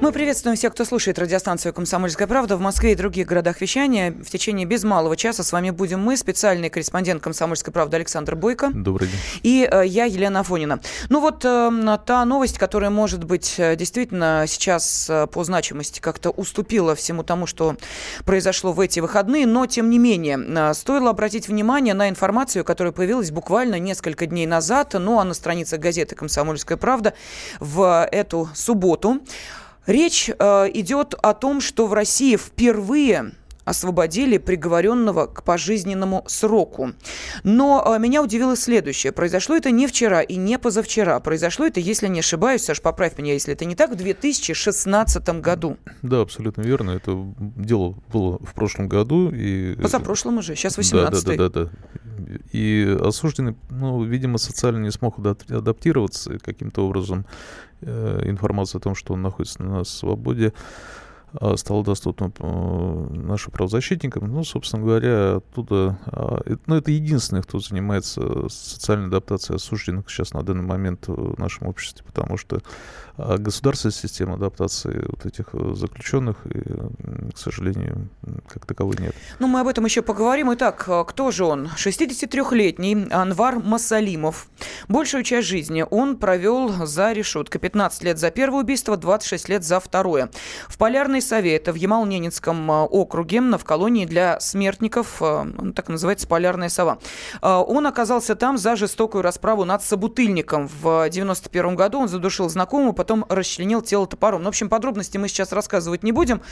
Мы приветствуем всех, кто слушает радиостанцию «Комсомольская правда» в Москве и других городах вещания. В течение без малого часа с вами будем мы, специальный корреспондент «Комсомольской правды» Александр Бойко. Добрый день. И э, я, Елена Афонина. Ну вот э, та новость, которая, может быть, э, действительно сейчас э, по значимости как-то уступила всему тому, что произошло в эти выходные, но, тем не менее, стоило обратить внимание на информацию, которая появилась буквально несколько дней назад, ну а на страницах газеты «Комсомольская правда» в эту субботу. Речь э, идет о том, что в России впервые освободили приговоренного к пожизненному сроку. Но э, меня удивило следующее. Произошло это не вчера и не позавчера. Произошло это, если не ошибаюсь, Саш, поправь меня, если это не так, в 2016 году. Да, абсолютно верно. Это дело было в прошлом году. И... Позапрошлом уже, сейчас 18 да, да, да, да, да. И осужденный, ну, видимо, социально не смог адаптироваться каким-то образом информация о том, что он находится на свободе, а, стала доступна э, нашим правозащитникам. Ну, собственно говоря, оттуда... А, ну, это единственный, кто занимается социальной адаптацией осужденных сейчас на данный момент в нашем обществе, потому что а, государственная система адаптации вот этих э, заключенных, и, к сожалению, как таковой нет. Ну, мы об этом еще поговорим. Итак, э, кто же он? 63-летний Анвар Масалимов. Большую часть жизни он провел за решеткой. 15 лет за первое убийство, 26 лет за второе. В Полярной Сове, это в Ямал-Ненецком э, округе, в колонии для смертников, так называется Полярная Сова. Он оказался там за жестокую расправу над собутыльником. В 91 году он задушил знакомого, потом расчленил тело топором. Ну, в общем, подробности мы сейчас рассказывать не будем.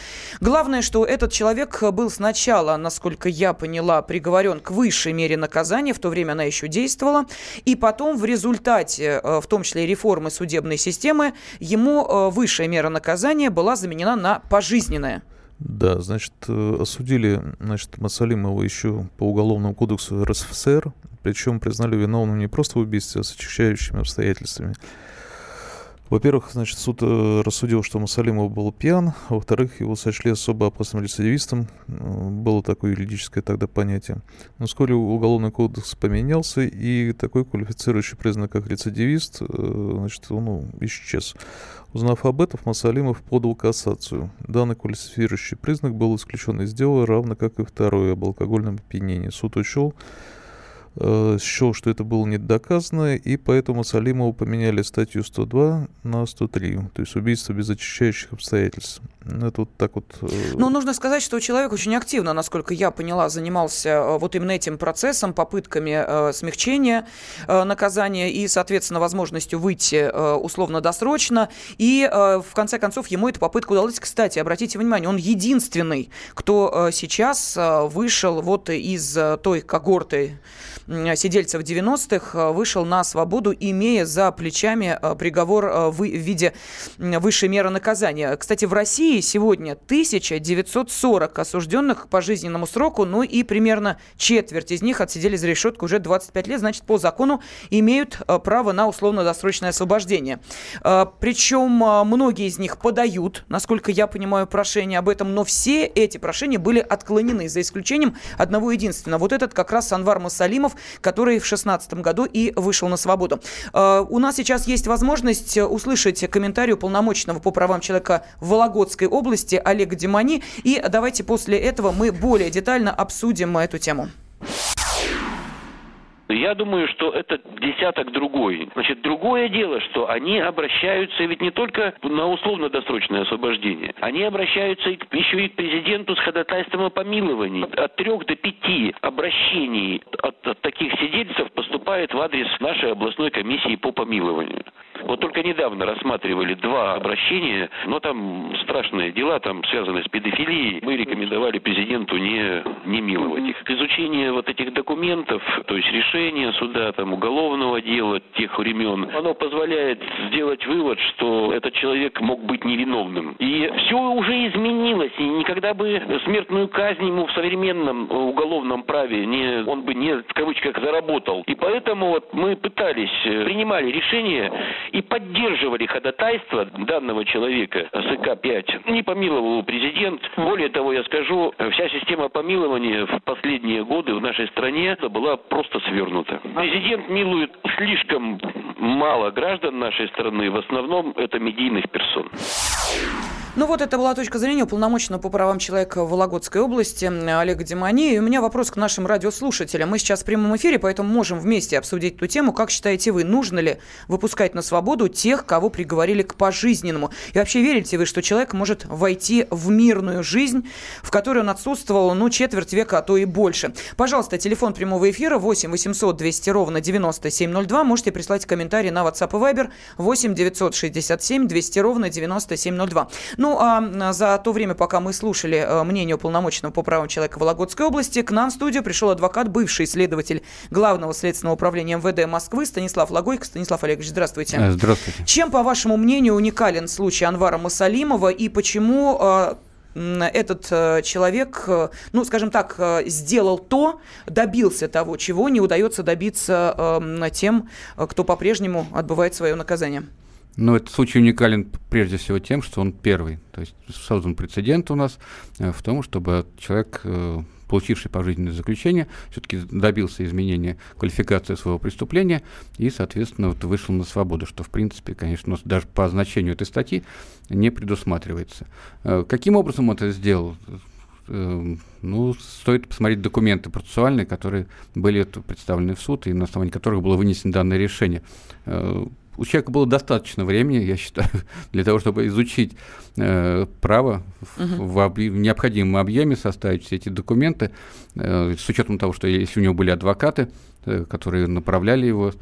Главное, что этот человек был сначала, насколько я поняла, приговорен к высшей мере наказания, в то время она еще действовала, и потом в результате, э, в том числе реформы судебной системы, ему э, высшая мера наказания была заменена на пожизненное. Да, значит, э, осудили, значит, Масалимова еще по Уголовному кодексу РСФСР, причем признали виновным не просто в убийстве, а с очищающими обстоятельствами. Во-первых, значит, суд э, рассудил, что Мусалимов был пьян, во-вторых, его сочли особо опасным рецидивистом. Э, было такое юридическое тогда понятие. Но вскоре уголовный кодекс поменялся, и такой квалифицирующий признак, как рецидивист, э, значит, ну, исчез. Узнав об этом, Масалимов подал кассацию. Данный квалифицирующий признак был исключен из дела, равно как и второй об алкогольном опьянении. Суд учел, счел, что это было недоказано, и поэтому Салимову поменяли статью 102 на 103, то есть убийство без очищающих обстоятельств. Это вот так вот... Э... Ну, нужно сказать, что человек очень активно, насколько я поняла, занимался э, вот именно этим процессом, попытками э, смягчения э, наказания и, соответственно, возможностью выйти э, условно-досрочно. И, э, в конце концов, ему эта попытка удалась. Кстати, обратите внимание, он единственный, кто э, сейчас э, вышел вот из э, той когорты сидельцев 90-х э, вышел на свободу, имея за плечами э, приговор э, в виде высшей меры наказания. Кстати, в России сегодня 1940 осужденных к пожизненному сроку, ну и примерно четверть из них отсидели за решетку уже 25 лет, значит, по закону имеют право на условно-досрочное освобождение. Причем многие из них подают, насколько я понимаю, прошение об этом, но все эти прошения были отклонены, за исключением одного единственного. Вот этот как раз Анвар Масалимов, который в 2016 году и вышел на свободу. Э, у нас сейчас есть возможность услышать комментарий уполномоченного по правам человека в Вологодской области Олега Демани. И давайте после этого мы более детально обсудим эту тему. Я думаю, что это десяток другой. Значит, другое дело, что они обращаются ведь не только на условно-досрочное освобождение. Они обращаются еще и к президенту с ходатайством о помиловании. От трех до пяти обращений от, от таких сидельцев поступает в адрес нашей областной комиссии по помилованию. Вот только недавно рассматривали два обращения, но там страшные дела, там связаны с педофилией. Мы рекомендовали президенту не, не миловать их. Изучение вот этих документов, то есть решения суда, там, уголовного дела тех времен, оно позволяет сделать вывод, что этот человек мог быть невиновным. И все уже изменилось, и никогда бы смертную казнь ему в современном уголовном праве не, он бы не, в кавычках, заработал. И поэтому вот мы пытались, принимали решение и поддерживали ходатайство данного человека СК-5. Не помиловал президент. Более того, я скажу, вся система помилования в последние годы в нашей стране была просто свернута. Президент милует слишком мало граждан нашей страны, в основном это медийных персон. Ну вот это была точка зрения уполномоченного по правам человека Вологодской области Олега Демани. И у меня вопрос к нашим радиослушателям. Мы сейчас в прямом эфире, поэтому можем вместе обсудить эту тему. Как считаете вы, нужно ли выпускать на свободу тех, кого приговорили к пожизненному? И вообще верите вы, что человек может войти в мирную жизнь, в которой он отсутствовал, ну, четверть века, а то и больше? Пожалуйста, телефон прямого эфира 8 800 200 ровно 9702. Можете прислать комментарии на WhatsApp и Viber 8 967 200 ровно 9702. Ну, а за то время, пока мы слушали э, мнение уполномоченного по правам человека Вологодской области, к нам в студию пришел адвокат, бывший следователь Главного следственного управления МВД Москвы Станислав Логойко. Станислав Олегович, здравствуйте. Э, здравствуйте. Чем, по вашему мнению, уникален случай Анвара Масалимова и почему э, этот человек, ну, скажем так, сделал то, добился того, чего не удается добиться тем, кто по-прежнему отбывает свое наказание? Но этот случай уникален прежде всего тем, что он первый. То есть создан прецедент у нас э, в том, чтобы человек, э, получивший пожизненное заключение, все-таки добился изменения квалификации своего преступления и, соответственно, вот вышел на свободу, что, в принципе, конечно, даже по значению этой статьи не предусматривается. Э, каким образом он это сделал? ну, стоит посмотреть документы процессуальные, которые были представлены в суд и на основании которых было вынесено данное решение у человека было достаточно времени, я считаю, для того, чтобы изучить э, право угу. в, об, в необходимом объеме, составить все эти документы, э, с учетом того, что если у него были адвокаты, которые направляли его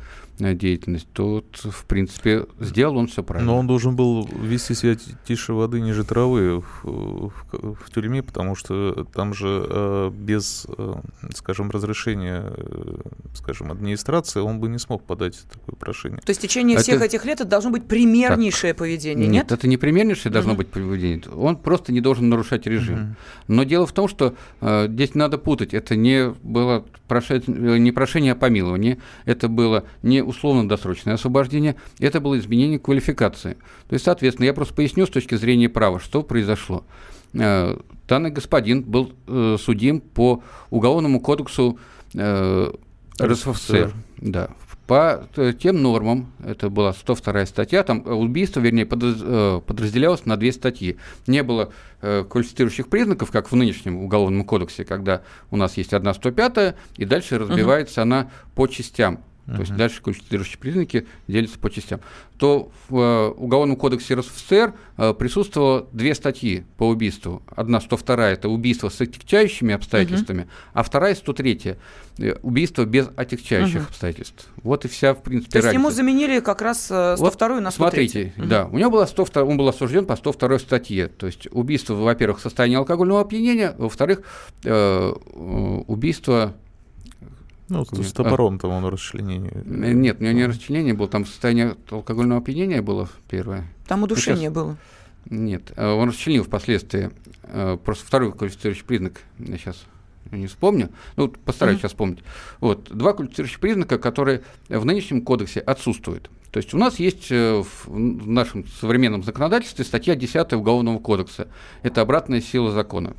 Э, деятельность, то, в принципе, сделал он все правильно. Но он должен был вести себя тише воды, ниже травы в, в, в тюрьме, потому что там же э, без, э, скажем, разрешения, э, скажем, администрации он бы не смог подать такое прошение. То есть в течение всех это... этих лет это должно быть примернейшее так. поведение, нет? Нет, это не примернейшее должно угу. быть поведение. Он просто не должен нарушать режим. Угу. Но дело в том, что э, здесь надо путать. Это не было прошение, не прошение о помиловании, это было не условно-досрочное освобождение, это было изменение квалификации. То есть, соответственно, я просто поясню с точки зрения права, что произошло. Э, данный господин был э, судим по Уголовному кодексу э, РСФСР. Да, по тем нормам, это была 102 статья, там убийство, вернее, подразделялось на две статьи. Не было квалифицирующих признаков, как в нынешнем Уголовном кодексе, когда у нас есть одна 105 и дальше разбивается угу. она по частям то есть дальше конституирующие признаки делятся по частям, то в э, Уголовном кодексе РСФСР э, присутствовало две статьи по убийству. Одна, 102 это убийство с отягчающими обстоятельствами, а вторая, 103 э, убийство без отягчающих обстоятельств. Вот и вся, в принципе, То есть разница. ему заменили как раз 102 вот, на 103 Смотрите, да, у него было 102, он был осужден по 102 статье. То есть убийство, во-первых, в состоянии алкогольного опьянения, во-вторых, э, убийство ну, с топором там он расчленение. Э, нет, у него не расчленение было, там состояние алкогольного опьянения было первое. Там удушение сейчас... было. Нет, э, он расчленил впоследствии. Э, просто второй квалифицирующий признак, я сейчас не вспомню, ну, постараюсь mm-hmm. сейчас вспомнить. Вот, два квалифицирующих признака, которые в нынешнем кодексе отсутствуют. То есть у нас есть в нашем современном законодательстве статья 10 Уголовного кодекса. Это обратная сила закона.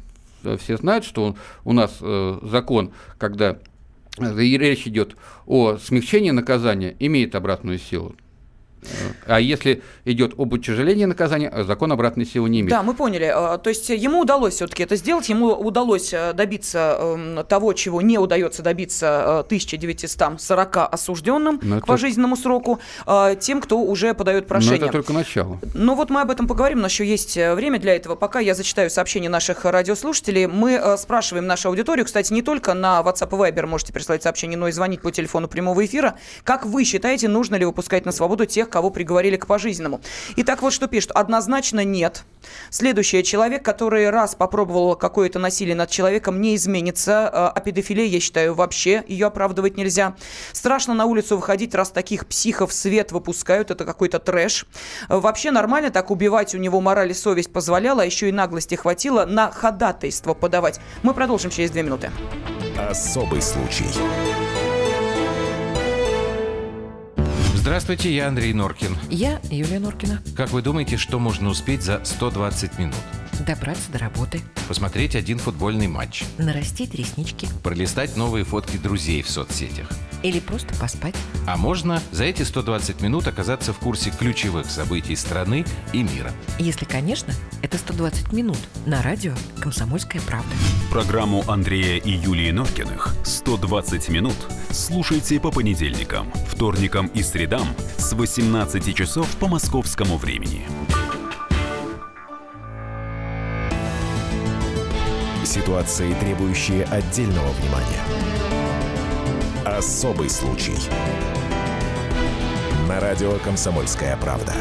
Все знают, что у нас закон, когда и речь идет о смягчении наказания, имеет обратную силу. А если идет об утяжелении наказания, закон обратной силы не имеет. Да, мы поняли. А, то есть ему удалось все-таки это сделать, ему удалось э, добиться эм, того, чего не удается добиться 1940 э, осужденным Но к пожизненному сроку, э, тем, кто уже подает прошение. Но это только начало. Ну вот мы об этом поговорим, у нас еще есть время для этого. Пока я зачитаю сообщения наших радиослушателей. Мы спрашиваем нашу аудиторию, кстати, не только на WhatsApp и Viber можете прислать сообщение, но и звонить по телефону прямого эфира. Как вы считаете, нужно ли выпускать на свободу тех, кого приговорили к пожизненному. Итак, вот что пишут. Однозначно нет. Следующее. Человек, который раз попробовал какое-то насилие над человеком, не изменится. А, а педофилия, я считаю, вообще ее оправдывать нельзя. Страшно на улицу выходить, раз таких психов свет выпускают. Это какой-то трэш. Вообще нормально так убивать у него мораль и совесть позволяла, а еще и наглости хватило на ходатайство подавать. Мы продолжим через две минуты. Особый случай. Здравствуйте, я Андрей Норкин. Я Юлия Норкина. Как вы думаете, что можно успеть за 120 минут? Добраться до работы. Посмотреть один футбольный матч. Нарастить реснички. Пролистать новые фотки друзей в соцсетях. Или просто поспать. А можно за эти 120 минут оказаться в курсе ключевых событий страны и мира. Если, конечно, это 120 минут на радио «Комсомольская правда». Программу Андрея и Юлии Норкиных «120 минут» слушайте по понедельникам, вторникам и средам с 18 часов по московскому времени. Ситуации, требующие отдельного внимания. Особый случай. На радио «Комсомольская правда».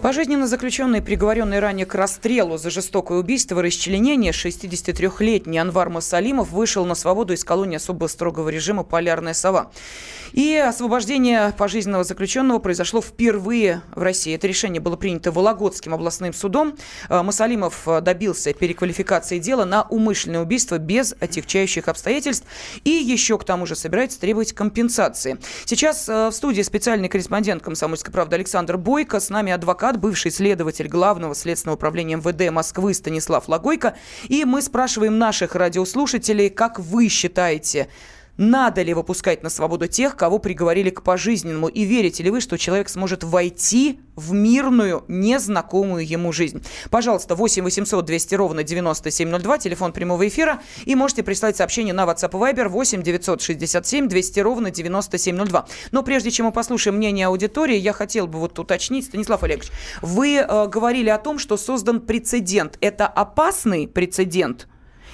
Пожизненно заключенный, приговоренный ранее к расстрелу за жестокое убийство и расчленение, 63-летний Анвар Масалимов вышел на свободу из колонии особо строгого режима «Полярная сова». И освобождение пожизненного заключенного произошло впервые в России. Это решение было принято Вологодским областным судом. Э, Масалимов э, добился переквалификации дела на умышленное убийство без отягчающих обстоятельств и еще к тому же собирается требовать компенсации. Сейчас э, в студии специальный корреспондент «Комсомольской правды» Александр Бойко. С нами адвокат, бывший следователь Главного следственного управления МВД Москвы Станислав Логойко. И мы спрашиваем наших радиослушателей, как вы считаете, надо ли выпускать на свободу тех, кого приговорили к пожизненному? И верите ли вы, что человек сможет войти в мирную, незнакомую ему жизнь? Пожалуйста, 8 800 200 ровно 9702, телефон прямого эфира. И можете прислать сообщение на WhatsApp и Viber 8 967 200 ровно 9702. Но прежде чем мы послушаем мнение аудитории, я хотел бы вот уточнить, Станислав Олегович, вы э, говорили о том, что создан прецедент. Это опасный прецедент?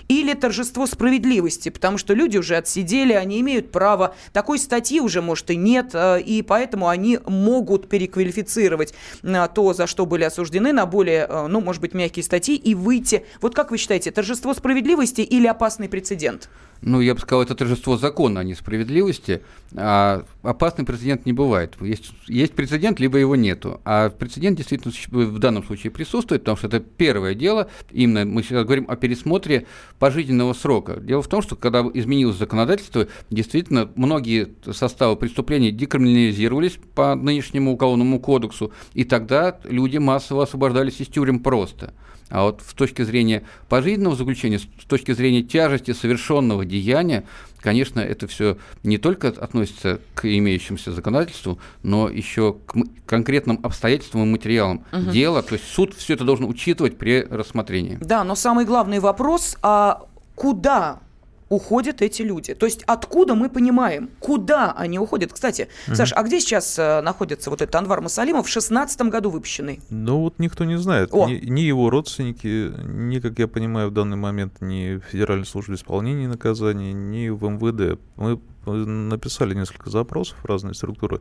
Или торжество справедливости, потому что люди уже отсидели, они имеют право. Такой статьи уже, может, и нет, э, и поэтому они могут переквалифицировать э, то, за что были осуждены, на более, э, ну, может быть, мягкие статьи и выйти. Вот как вы считаете, торжество справедливости или опасный прецедент? Ну, я бы сказал, это торжество закона, а не справедливости. А опасный прецедент не бывает. Есть, есть прецедент, либо его нету. А прецедент действительно в данном случае присутствует, потому что это первое дело. Именно мы сейчас говорим о пересмотре пожизненного срока. Дело в том, что когда изменилось законодательство, действительно многие составы преступлений декриминализировались по нынешнему уголовному кодексу, и тогда люди массово освобождались из тюрем просто. А вот с точки зрения пожизненного заключения, с точки зрения тяжести совершенного деяния, конечно, это все не только относится к имеющемуся законодательству, но еще к конкретным обстоятельствам и материалам угу. дела. То есть суд все это должен учитывать при рассмотрении. Да, но самый главный вопрос, а куда уходят эти люди. То есть откуда мы понимаем, куда они уходят. Кстати, угу. Саш, а где сейчас э, находится вот этот Анвар Масалимов в шестнадцатом году выпущенный? Ну вот никто не знает. Ни, ни его родственники, ни, как я понимаю, в данный момент ни Федеральной службе исполнения наказаний, ни в МВД. Мы написали несколько запросов в разные структуры,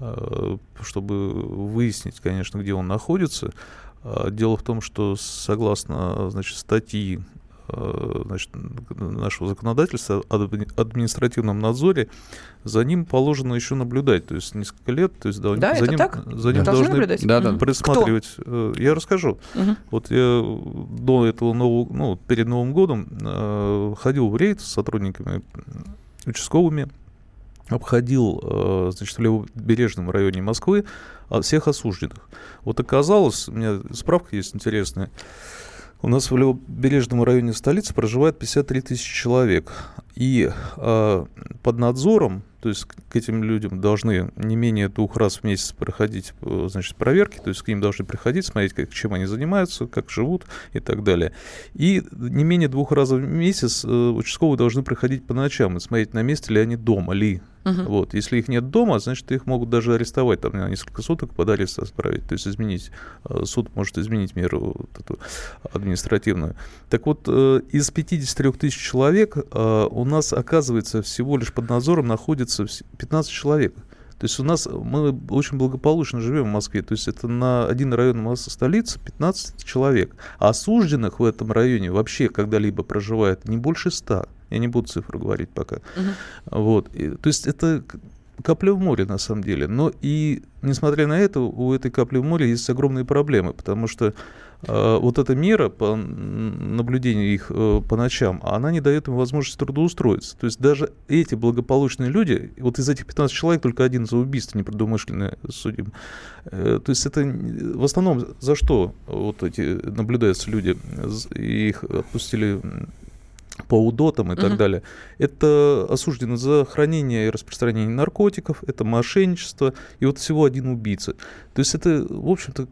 э, чтобы выяснить, конечно, где он находится. А дело в том, что согласно значит, статьи Э, значит, нашего законодательства административном надзоре, за ним положено еще наблюдать. То есть несколько лет, то есть да, за это ним, так? За ним должны наблюдать? Да, да. присматривать. Кто? Э, я расскажу. Угу. Вот я до этого нового, ну, перед Новым годом э, ходил в рейд с сотрудниками участковыми, обходил, значит, в левобережном районе Москвы всех осужденных. Вот оказалось, у меня справка есть интересная, у нас в левобережном районе столицы проживает 53 тысячи человек. И э, под надзором, то есть к этим людям должны не менее двух раз в месяц проходить э, значит, проверки, то есть к ним должны приходить, смотреть, как, чем они занимаются, как живут и так далее. И не менее двух раз в месяц э, участковые должны приходить по ночам и смотреть, на месте ли они дома, ли Угу. Вот. Если их нет дома, значит, их могут даже арестовать там, на несколько суток, под арест отправить. То есть изменить, э, суд может изменить меру вот эту административную. Так вот, э, из 53 тысяч человек э, у нас, оказывается, всего лишь под надзором находится 15 человек. То есть у нас мы очень благополучно живем в Москве. То есть это на один район столицы 15 человек. А осужденных в этом районе вообще когда-либо проживает не больше 100. Я не буду цифру говорить пока. Угу. Вот. И, то есть это капля в море, на самом деле. Но и, несмотря на это, у этой капли в море есть огромные проблемы, потому что э, вот эта мера по наблюдению их э, по ночам, она не дает им возможности трудоустроиться. То есть даже эти благополучные люди, вот из этих 15 человек только один за убийство непредумышленное судим. Э, то есть это в основном за что вот эти наблюдаются люди? Их отпустили по УДОТам и угу. так далее. Это осуждено за хранение и распространение наркотиков, это мошенничество, и вот всего один убийца. То есть это, в общем-то,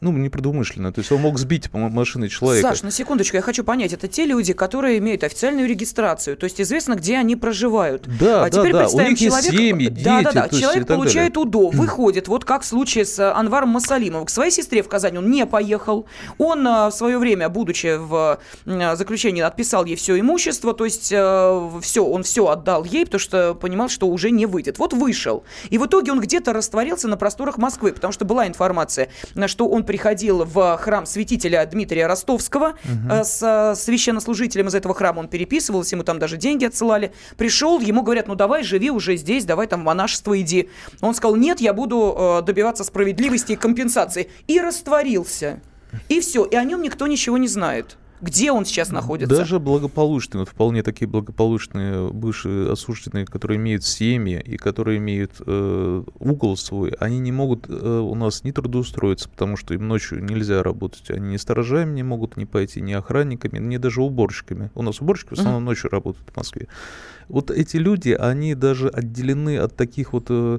ну, непредумышленно. То есть он мог сбить по машиной человека. Саш, на секундочку, я хочу понять, это те люди, которые имеют официальную регистрацию, то есть известно, где они проживают. Да, а да, теперь да. представим, У них человек... есть семьи, дети. Да, да, да. Человек получает далее. УДО, выходит, вот как в случае с э, Анваром Масалимовым. К своей сестре в Казань он не поехал. Он э, в свое время, будучи в э, заключении, отписал ей все имущество, то есть все, он все отдал ей, потому что понимал, что уже не выйдет. Вот вышел. И в итоге он где-то растворился на просторах Москвы, потому что была информация, что он приходил в храм святителя Дмитрия Ростовского угу. с священнослужителем из этого храма. Он переписывался, ему там даже деньги отсылали. Пришел, ему говорят, ну давай, живи уже здесь, давай там в монашество иди. Он сказал, нет, я буду э, добиваться справедливости и компенсации. И растворился. И все, и о нем никто ничего не знает. Где он сейчас находится? Даже благополучные, вот вполне такие благополучные бывшие осужденные, которые имеют семьи и которые имеют э, угол свой, они не могут э, у нас не трудоустроиться, потому что им ночью нельзя работать. Они ни сторожами не могут не пойти, ни охранниками, ни даже уборщиками. У нас уборщики в основном ночью работают в Москве. Вот эти люди, они даже отделены от таких вот э,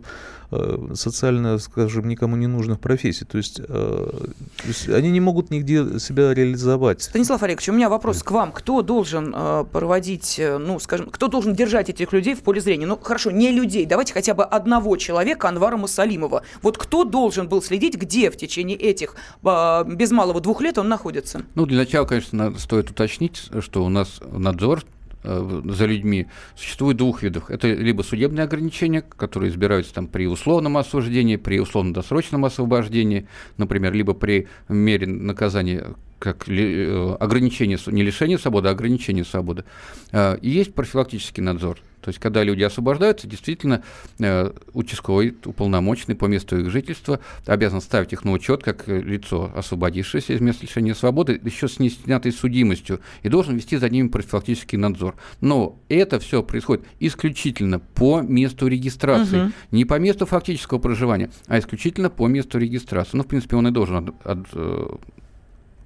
э, социально, скажем, никому не нужных профессий. То есть, э, то есть они не могут нигде себя реализовать. Станислав Олегович, у меня вопрос к вам. Кто должен э, проводить, ну, скажем, кто должен держать этих людей в поле зрения? Ну, хорошо, не людей. Давайте хотя бы одного человека, Анвара Мусалимова. Вот кто должен был следить, где в течение этих э, без малого двух лет он находится? Ну, для начала, конечно, надо, стоит уточнить, что у нас надзор за людьми существует двух видов. Это либо судебные ограничения, которые избираются там при условном осуждении, при условно-досрочном освобождении, например, либо при мере наказания как э, ограничение, не лишение свободы, а ограничение свободы. Э, и есть профилактический надзор. То есть, когда люди освобождаются, действительно, э, участковый, уполномоченный по месту их жительства обязан ставить их на учет как лицо, освободившееся из места лишения свободы, еще с неснятой судимостью, и должен вести за ними профилактический надзор. Но это все происходит исключительно по месту регистрации, угу. не по месту фактического проживания, а исключительно по месту регистрации. Ну, в принципе, он и должен от, от, э,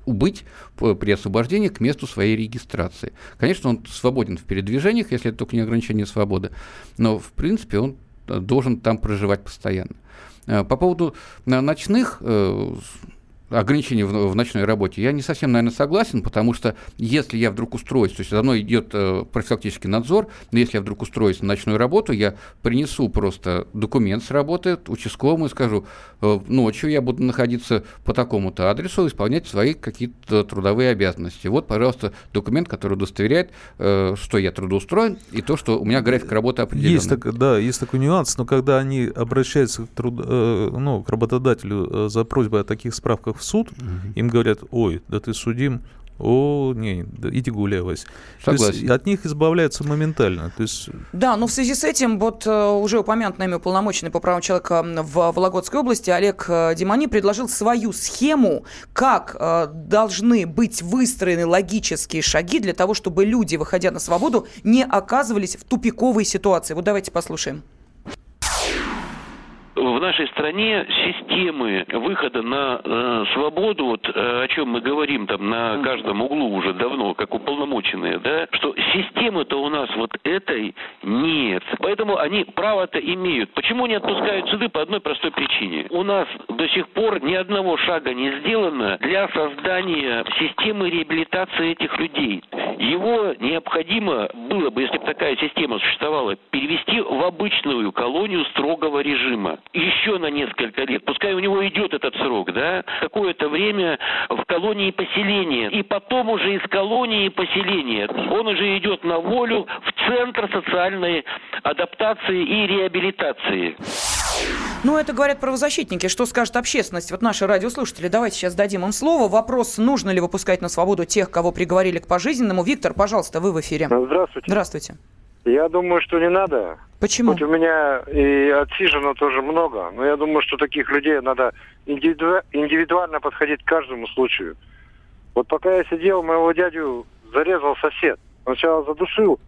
убыть при освобождении к месту своей регистрации. Конечно, он свободен в передвижениях, если это только не ограничение свободы, но, в принципе, он э, должен там проживать постоянно. Э, по поводу э, ночных ограничений в, в ночной работе, я не совсем, наверное, согласен, потому что если я вдруг устроюсь, то есть за мной идет э, профилактический надзор, но если я вдруг устроюсь на ночную работу, я принесу просто документ с работы участковому и скажу, э, ночью я буду находиться по такому-то адресу, исполнять свои какие-то трудовые обязанности. Вот, пожалуйста, документ, который удостоверяет, э, что я трудоустроен, и то, что у меня график работы определенный. Есть, так, да, есть такой нюанс, но когда они обращаются к, труд, э, ну, к работодателю э, за просьбой о таких справках в суд, угу. им говорят, ой, да ты судим, о, не, да, иди гуляй, Вась. Согласен. То есть от них избавляются моментально. То есть... Да, но в связи с этим вот э, уже упомянут нами уполномоченный по правам человека в Вологодской области Олег э, Димани предложил свою схему, как э, должны быть выстроены логические шаги для того, чтобы люди, выходя на свободу, не оказывались в тупиковой ситуации. Вот давайте послушаем в нашей стране системы выхода на э, свободу, вот э, о чем мы говорим там на каждом углу уже давно, как уполномоченные, да, что системы-то у нас вот этой нет. Поэтому они право-то имеют. Почему не отпускают суды? По одной простой причине. У нас до сих пор ни одного шага не сделано для создания системы реабилитации этих людей. Его необходимо было бы, если бы такая система существовала, перевести в обычную колонию строгого режима. Еще на несколько лет, пускай у него идет этот срок, да, какое-то время в колонии поселения, и потом уже из колонии поселения он уже идет на волю в центр социальной адаптации и реабилитации. Ну, это говорят правозащитники. Что скажет общественность? Вот наши радиослушатели. Давайте сейчас дадим им слово. Вопрос, нужно ли выпускать на свободу тех, кого приговорили к пожизненному. Виктор, пожалуйста, вы в эфире. Здравствуйте. Здравствуйте. Я думаю, что не надо. Почему? Хоть у меня и отсижено тоже много, но я думаю, что таких людей надо индивиду- индивидуально подходить к каждому случаю. Вот пока я сидел, моего дядю зарезал сосед. Он сначала задушил,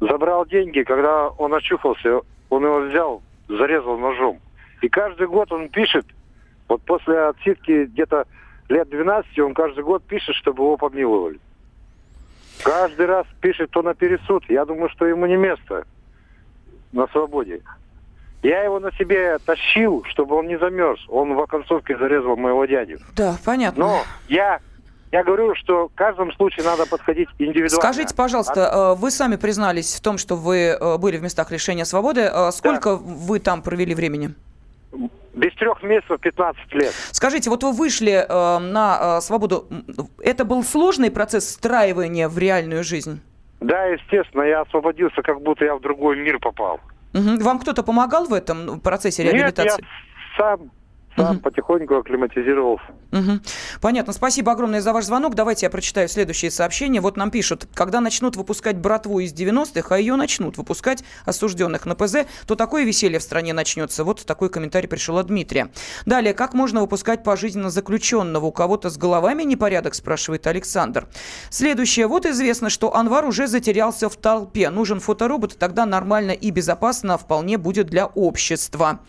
забрал деньги, когда он очухался, он его взял, зарезал ножом. И каждый год он пишет, вот после отсидки где-то лет 12, он каждый год пишет, чтобы его помиловали. Каждый раз пишет, то на пересуд. Я думаю, что ему не место на свободе. Я его на себе тащил, чтобы он не замерз. Он в оконцовке зарезал моего дядю. Да, понятно. Но я, я говорю, что в каждом случае надо подходить индивидуально. Скажите, пожалуйста, э, вы сами признались в том, что вы э, были в местах лишения свободы. Э, Сколько вы там провели времени? Без трех месяцев 15 лет. Скажите, вот вы вышли э, на э, свободу. Это был сложный процесс встраивания в реальную жизнь? Да, естественно, я освободился, как будто я в другой мир попал. Мгм. Вам кто-то помогал в этом процессе Нет, я реабилитации? Сам, сам потихоньку акклиматизировался. Мгм. Понятно. Спасибо огромное за ваш звонок. Давайте я прочитаю следующее сообщение. Вот нам пишут, когда начнут выпускать братву из 90-х, а ее начнут выпускать осужденных на ПЗ, то такое веселье в стране начнется. Вот такой комментарий пришел от Дмитрия. Далее, как можно выпускать пожизненно заключенного? У кого-то с головами непорядок, спрашивает Александр. Следующее. Вот известно, что Анвар уже затерялся в толпе. Нужен фоторобот, и тогда нормально и безопасно вполне будет для общества.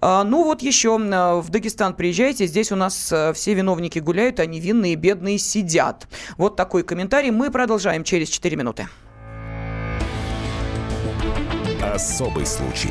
А, ну вот еще а, Дагестан приезжайте. Здесь у нас а, все виновники гуляют, а невинные бедные сидят. Вот такой комментарий. Мы продолжаем через 4 минуты. Особый случай.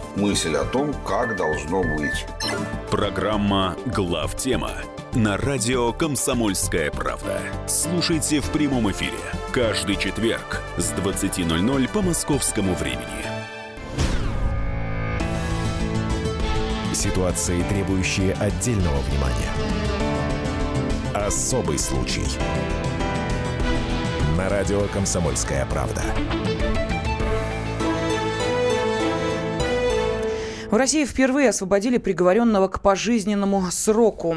мысль о том, как должно быть. Программа «Главтема» на радио «Комсомольская правда». Слушайте в прямом эфире каждый четверг с 20.00 по московскому времени. Ситуации, требующие отдельного внимания. Особый случай. На радио «Комсомольская правда». В России впервые освободили приговоренного к пожизненному сроку.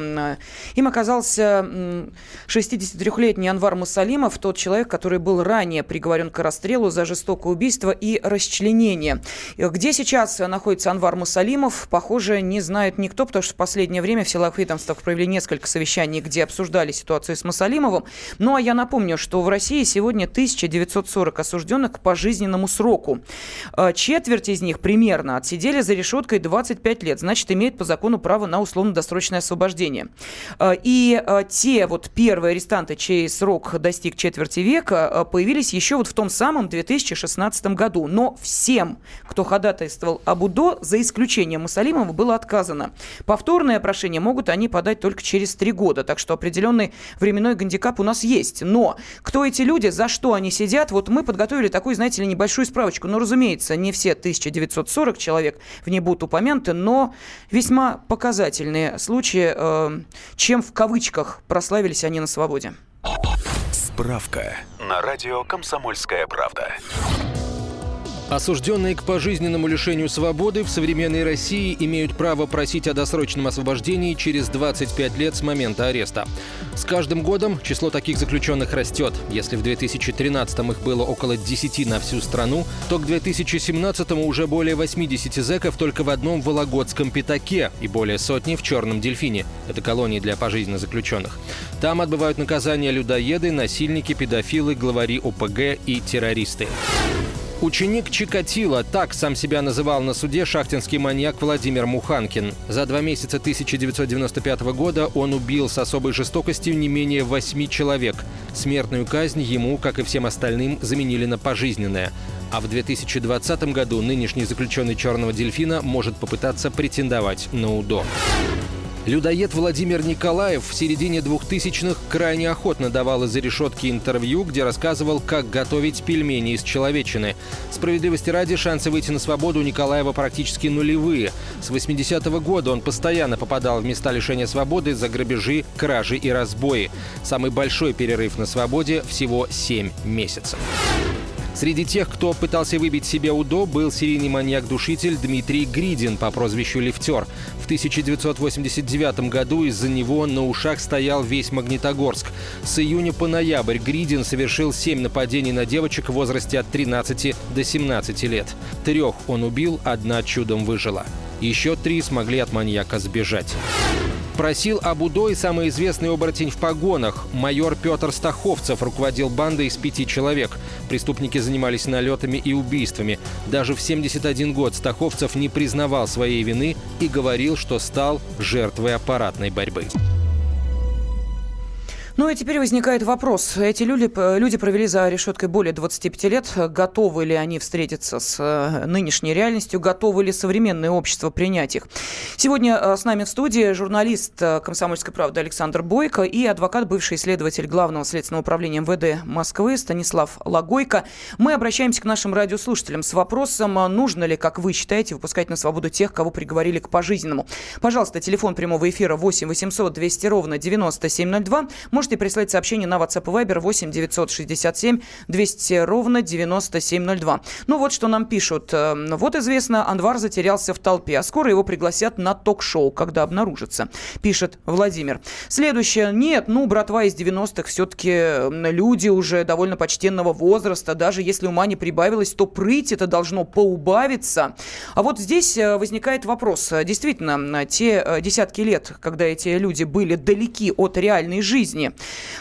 Им оказался м, 63-летний Анвар Мусалимов, тот человек, который был ранее приговорен к расстрелу за жестокое убийство и расчленение. Где сейчас находится Анвар Мусалимов, похоже, не знает никто, потому что в последнее время в силах ведомствах провели несколько совещаний, где обсуждали ситуацию с Мусалимовым. Ну а я напомню, что в России сегодня 1940 осужденных к пожизненному сроку. Э, Четверть из них примерно отсидели за решеткой 25 лет, значит, имеют по закону право на условно-досрочное освобождение. Э, И э, те вот первые арестанты, чей срок достиг четверти века, э, появились еще вот в том самом 2016 году. Но всем, кто ходатайствовал об УДО, за исключением Мусалимова, было отказано. Повторное прошение могут они подать только через три года, так что определенный временной гандикап у нас есть. Но кто эти люди, за что они сидят, вот мы подготовили такую, знаете ли, небольшую справочку. Но, разумеется, не все 1940 человек в ней будут упомянуты, но весьма показательные случаи, э, чем в кавычках прославились они на свободе. Справка на радио «Комсомольская правда». Осужденные к пожизненному лишению свободы в современной России имеют право просить о досрочном освобождении через 25 лет с момента ареста. С каждым годом число таких заключенных растет. Если в 2013 их было около 10 на всю страну, то к 2017 уже более 80 зэков только в одном Вологодском пятаке и более сотни в Черном Дельфине. Это колонии для пожизненно заключенных. Там отбывают наказания людоеды, насильники, педофилы, главари ОПГ и террористы. Ученик Чикатило, так сам себя называл на суде шахтинский маньяк Владимир Муханкин. За два месяца 1995 года он убил с особой жестокостью не менее восьми человек. Смертную казнь ему, как и всем остальным, заменили на пожизненное. А в 2020 году нынешний заключенный «Черного дельфина» может попытаться претендовать на УДО. Людоед Владимир Николаев в середине 2000-х крайне охотно давал из-за решетки интервью, где рассказывал, как готовить пельмени из человечины. Справедливости ради, шансы выйти на свободу у Николаева практически нулевые. С 80-го года он постоянно попадал в места лишения свободы за грабежи, кражи и разбои. Самый большой перерыв на свободе – всего 7 месяцев. Среди тех, кто пытался выбить себе УДО, был серийный маньяк-душитель Дмитрий Гридин по прозвищу Лифтер. В 1989 году из-за него на ушах стоял весь Магнитогорск. С июня по ноябрь Гридин совершил семь нападений на девочек в возрасте от 13 до 17 лет. Трех он убил, одна чудом выжила. Еще три смогли от маньяка сбежать. Просил об УДО и самый известный оборотень в погонах. Майор Петр Стаховцев руководил бандой из пяти человек. Преступники занимались налетами и убийствами. Даже в 71 год Стаховцев не признавал своей вины и говорил, что стал жертвой аппаратной борьбы. Ну и теперь возникает вопрос. Эти люди, люди провели за решеткой более 25 лет. Готовы ли они встретиться с э, нынешней реальностью? Готовы ли современное общество принять их? Сегодня э, с нами в студии журналист э, «Комсомольской правды» Александр Бойко и адвокат, бывший исследователь Главного следственного управления МВД Москвы Станислав Лагойко. Мы обращаемся к нашим радиослушателям с вопросом, нужно ли, как вы считаете, выпускать на свободу тех, кого приговорили к пожизненному. Пожалуйста, телефон прямого эфира 8 800 200 ровно 9702. Можете прислать сообщение на WhatsApp и Viber 8 967 200 ровно 9702. Ну вот что нам пишут. Эм, вот известно, Анвар затерялся в толпе, а скоро его пригласят на ток-шоу, когда обнаружится, пишет Владимир. Следующее. Нет, ну, братва из 90-х все-таки эм, люди уже довольно почтенного возраста. Даже если ума не прибавилось, то прыть это должно поубавиться. А вот здесь э, возникает вопрос. Действительно, те э, десятки лет, когда эти люди были далеки от реальной жизни,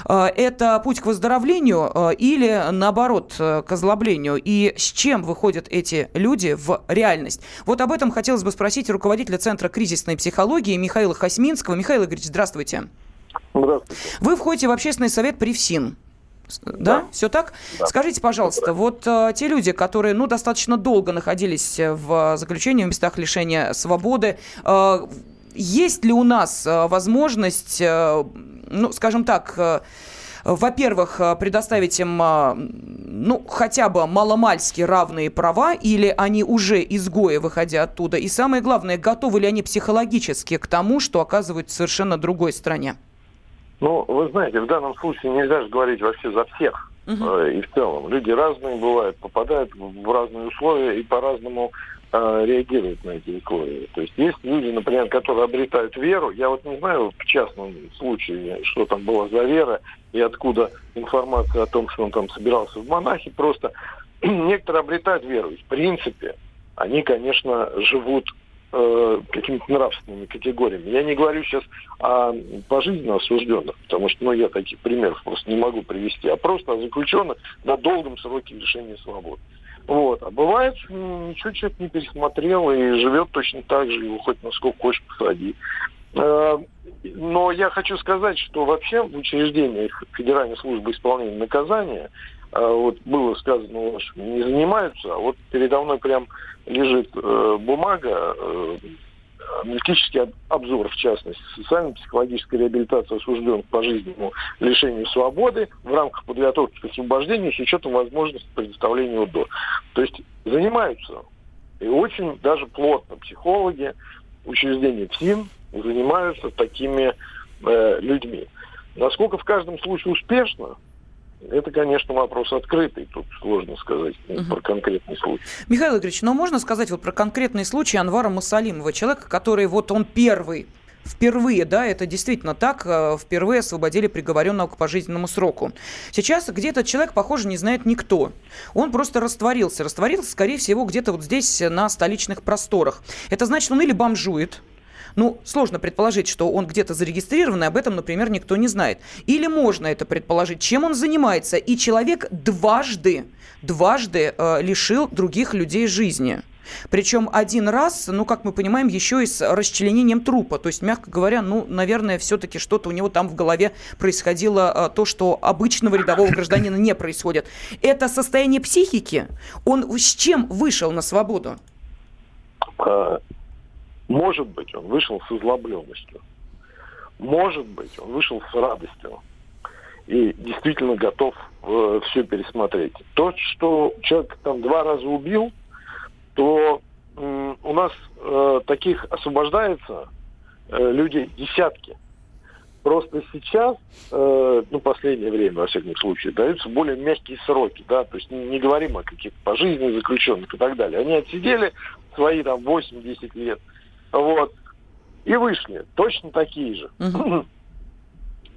это путь к выздоровлению э, или, наоборот, э, к озлоблению? И с чем выходят эти люди в реальность? Вот об этом хотелось бы спросить руководителя Центра кризисной психологии Михаила Хасминского. Михаил Игоревич, здравствуйте. Здравствуйте. Вы входите в общественный совет при ФСИН. Да? да? Все так? Да. Скажите, пожалуйста, да. вот э, те люди, которые, ну, достаточно долго находились в заключении в местах лишения свободы, э, есть ли у нас э, возможность, э, ну, скажем так, э, во-первых, предоставить им, ну, хотя бы маломальски равные права, или они уже изгои, выходя оттуда? И самое главное, готовы ли они психологически к тому, что оказывают в совершенно другой стране? Ну, вы знаете, в данном случае нельзя же говорить вообще за всех. Угу. И в целом. Люди разные бывают, попадают в разные условия и по-разному а, реагируют на эти условия. То есть есть люди, например, которые обретают веру. Я вот не знаю в частном случае, что там было за вера и откуда информация о том, что он там собирался в монахи. Просто некоторые обретают веру. И в принципе, они, конечно, живут э, какими-то нравственными категориями. Я не говорю сейчас о пожизненно осужденных, потому что ну, я таких примеров просто не могу привести, а просто о заключенных на долгом сроке лишения свободы. Вот. А бывает, ничего человек не пересмотрел и живет точно так же, его хоть на сколько хочешь посади. Э, но я хочу сказать, что вообще в учреждениях Федеральной службы исполнения наказания э, вот было сказано, не занимаются, а вот передо мной прям лежит э, бумага аналитический обзор, в частности, социально-психологическая реабилитация осужденных по жизненному лишению свободы в рамках подготовки к освобождению с учетом возможности предоставления УДО. То есть занимаются и очень даже плотно психологи, учреждения ФСИН занимаются такими э, людьми. Насколько в каждом случае успешно, это, конечно, вопрос открытый. Тут сложно сказать угу. про конкретный случай. Михаил Игоревич, но можно сказать вот про конкретный случай Анвара Масалимова, человека, который вот он первый Впервые, да, это действительно так, э, впервые освободили приговоренного к пожизненному сроку. Сейчас где-то человек, похоже, не знает никто. Он просто растворился. Растворился, скорее всего, где-то вот здесь на столичных просторах. Это значит, он или бомжует, ну, сложно предположить, что он где-то зарегистрирован, и об этом, например, никто не знает. Или можно это предположить, чем он занимается. И человек дважды, дважды э, лишил других людей жизни. Причем один раз, ну, как мы понимаем, еще и с расчленением трупа. То есть, мягко говоря, ну, наверное, все-таки что-то у него там в голове происходило, а, то, что обычного рядового гражданина не происходит. Это состояние психики. Он с чем вышел на свободу? Может быть, он вышел с озлобленностью. может быть, он вышел с радостью и действительно готов э, все пересмотреть. То, что человек там два раза убил, то э, у нас э, таких освобождается э, людей десятки. Просто сейчас, э, ну, последнее время, во всяком случае, даются более мягкие сроки, да, то есть не, не говорим о каких-то пожизненных заключенных и так далее. Они отсидели свои там 8-10 лет, вот, и вышли, точно такие же.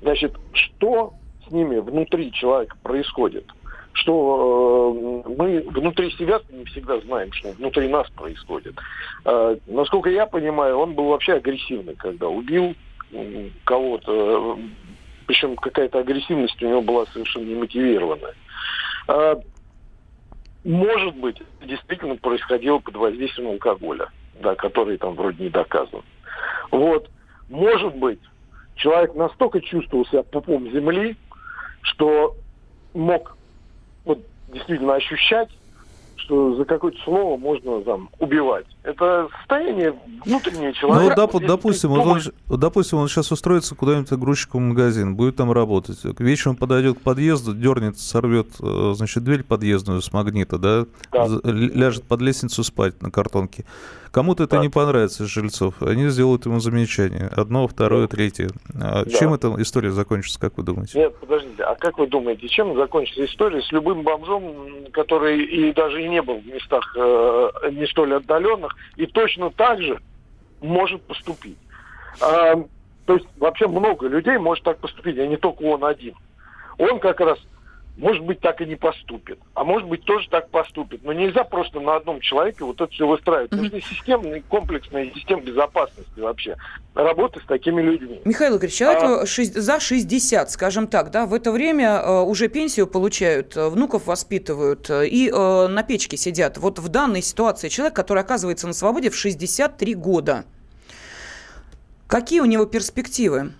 Значит, что с ними внутри человека происходит? Что э, мы внутри себя не всегда знаем, что внутри нас происходит. Э, насколько я понимаю, он был вообще агрессивный, когда убил кого-то, причем какая-то агрессивность у него была совершенно немотивированная. А, может быть, действительно происходило под воздействием алкоголя, да, который там вроде не доказан. Вот. Может быть, человек настолько чувствовал себя пупом земли, что мог вот, действительно ощущать что за какое-то слово можно там убивать. Это состояние внутреннего человека. Ну, доп, допустим, он, он, допустим, он сейчас устроится куда-нибудь грузчиком в магазин, будет там работать. Вечером подойдет к подъезду, дернет, сорвет, э, значит, дверь подъездную с магнита, да, да. ляжет под лестницу спать на картонке. Кому-то это не понравится из жильцов. Они сделают ему замечание. Одно, второе, да. третье. А да. Чем эта история закончится, как вы думаете? Нет, подождите. А как вы думаете, чем закончится история с любым бомжом, который и даже и не был в местах э, не столь отдаленных, и точно так же может поступить? А, то есть вообще много людей может так поступить, а не только он один. Он как раз может быть, так и не поступит. А может быть, тоже так поступит. Но нельзя просто на одном человеке вот это все выстраивать. Mm-hmm. Нужны системные, комплексные системы безопасности вообще. Работы с такими людьми. Михаил Игоревич, человеку а... за 60, скажем так, да, в это время э, уже пенсию получают, э, внуков воспитывают э, и э, на печке сидят. Вот в данной ситуации человек, который оказывается на свободе в 63 года. Какие у него перспективы?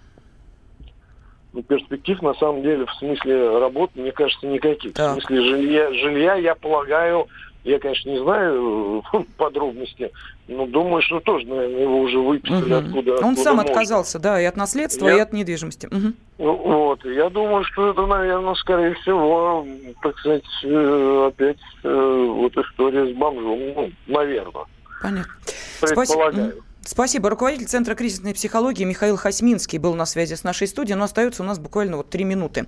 Ну, перспектив на самом деле в смысле работы, мне кажется, никаких. Да. В смысле жилья, жилья, я полагаю, я, конечно, не знаю подробности, но думаю, что тоже, наверное, его уже выписали угу. откуда. Он откуда сам можно. отказался, да, и от наследства, я... и от недвижимости. Угу. Вот, я думаю, что это, наверное, скорее всего, так сказать, э, опять э, вот история с бомжом, ну, наверное. Понятно. Предполагаю. Спасибо. Спасибо. Руководитель Центра кризисной психологии Михаил Хасминский был на связи с нашей студией, но остается у нас буквально вот три минуты.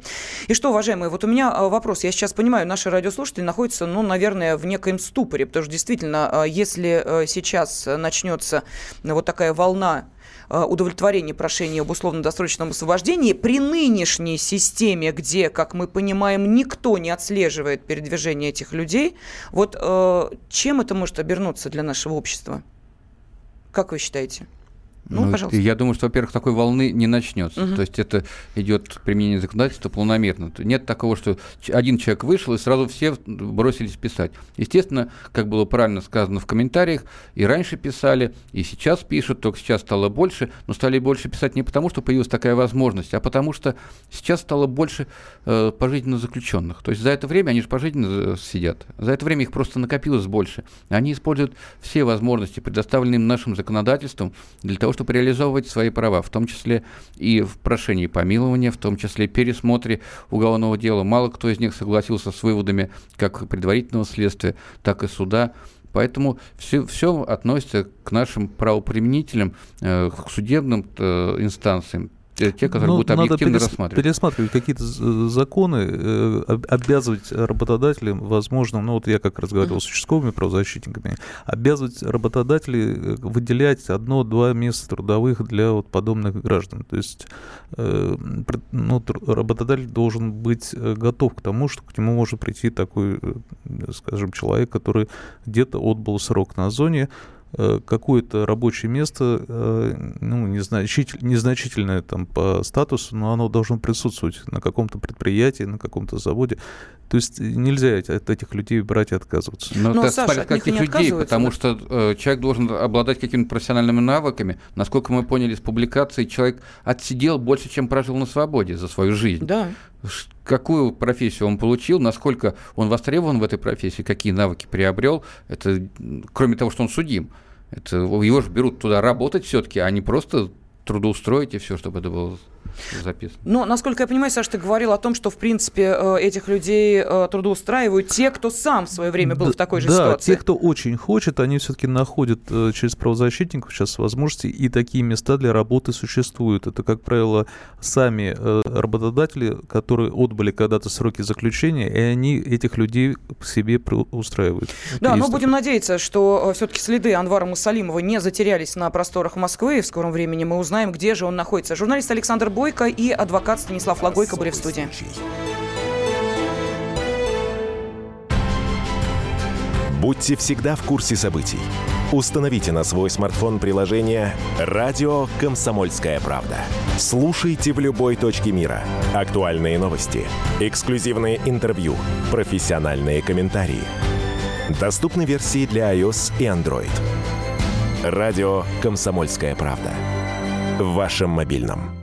И что, уважаемые, вот у меня а, вопрос. Я сейчас понимаю, наши радиослушатели находятся, ну, наверное, в некоем ступоре, потому что действительно, а, если а, сейчас начнется вот такая волна удовлетворения прошения об условно-досрочном освобождении при нынешней системе, где, как мы понимаем, никто не отслеживает передвижение этих людей, вот чем это может обернуться для нашего общества? Как вы считаете? Ну, ну, пожалуйста. Я думаю, что, во-первых, такой волны не начнется. Угу. То есть это идет применение законодательства планомерно. Нет такого, что один человек вышел, и сразу все бросились писать. Естественно, как было правильно сказано в комментариях, и раньше писали, и сейчас пишут, только сейчас стало больше, но стали больше писать не потому, что появилась такая возможность, а потому что сейчас стало больше э, пожизненно заключенных. То есть за это время они же пожизненно э, сидят. За это время их просто накопилось больше. Они используют все возможности, предоставленные им нашим законодательством, для того, чтобы реализовывать свои права, в том числе и в прошении помилования, в том числе пересмотре уголовного дела. Мало кто из них согласился с выводами как предварительного следствия, так и суда. Поэтому все, все относится к нашим правоприменителям, э, к судебным э, инстанциям те, которые ну, будут объективно надо перес, рассматривать. пересматривать какие-то законы, э, обязывать работодателей, возможно, ну вот я как разговаривал uh-huh. с участковыми правозащитниками, обязывать работодателей э, выделять одно-два места трудовых для вот подобных граждан. То есть э, ну, работодатель должен быть готов к тому, что к нему может прийти такой, скажем, человек, который где-то отбыл срок на зоне, какое-то рабочее место, э, ну, незначитель, незначительное там по статусу, но оно должно присутствовать на каком-то предприятии, на каком-то заводе. То есть нельзя от этих людей брать и отказываться. Но, но это Саша, от каких людей, потому да? что э, человек должен обладать какими-то профессиональными навыками. Насколько мы поняли из публикации, человек отсидел больше, чем прожил на свободе за свою жизнь. Да. Какую профессию он получил, насколько он востребован в этой профессии, какие навыки приобрел, это кроме того, что он судим. Это, его же берут туда работать все-таки, а не просто трудоустроить и все, чтобы это было записано. Но, насколько я понимаю, Саша, ты говорил о том, что, в принципе, э, этих людей э, трудоустраивают те, кто сам в свое время был да, в такой же да, ситуации. те, кто очень хочет, они все-таки находят э, через правозащитников сейчас возможности, и такие места для работы существуют. Это, как правило, сами работодатели, которые отбыли когда-то сроки заключения, и они этих людей к себе устраивают. Да, но будем надеяться, что все-таки следы Анвара Мусалимова не затерялись на просторах Москвы, и в скором времени мы узнаем, где же он находится. Журналист Александр Бой Бойко и адвокат Станислав Логойко были в студии. Будьте всегда в курсе событий. Установите на свой смартфон приложение «Радио Комсомольская правда». Слушайте в любой точке мира. Актуальные новости, эксклюзивные интервью, профессиональные комментарии. Доступны версии для iOS и Android. «Радио Комсомольская правда». В вашем мобильном.